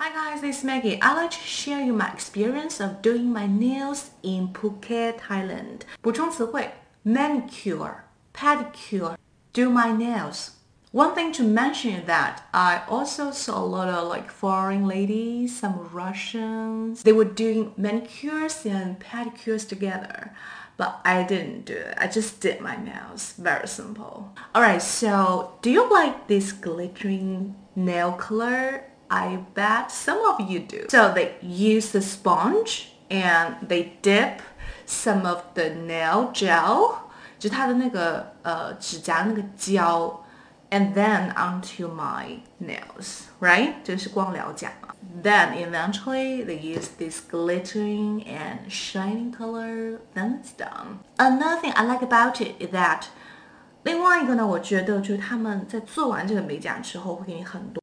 Hi guys, this is Maggie. I'd like to share you my experience of doing my nails in Phuket, Thailand. 补充词汇 manicure, pedicure, do my nails. One thing to mention is that I also saw a lot of like foreign ladies, some Russians. They were doing manicures and pedicures together. But I didn't do it. I just did my nails. Very simple. Alright, so do you like this glittering nail color? I bet some of you do. So they use the sponge and they dip some of the nail gel，就它的那个呃指甲那个胶，and then onto my nails, right? 这是光疗甲嘛。Then eventually they use this glittering and shining color. Then it's done. Another thing I like about it is that 另外一个呢，我觉得就是他们在做完这个美甲之后会给你很多。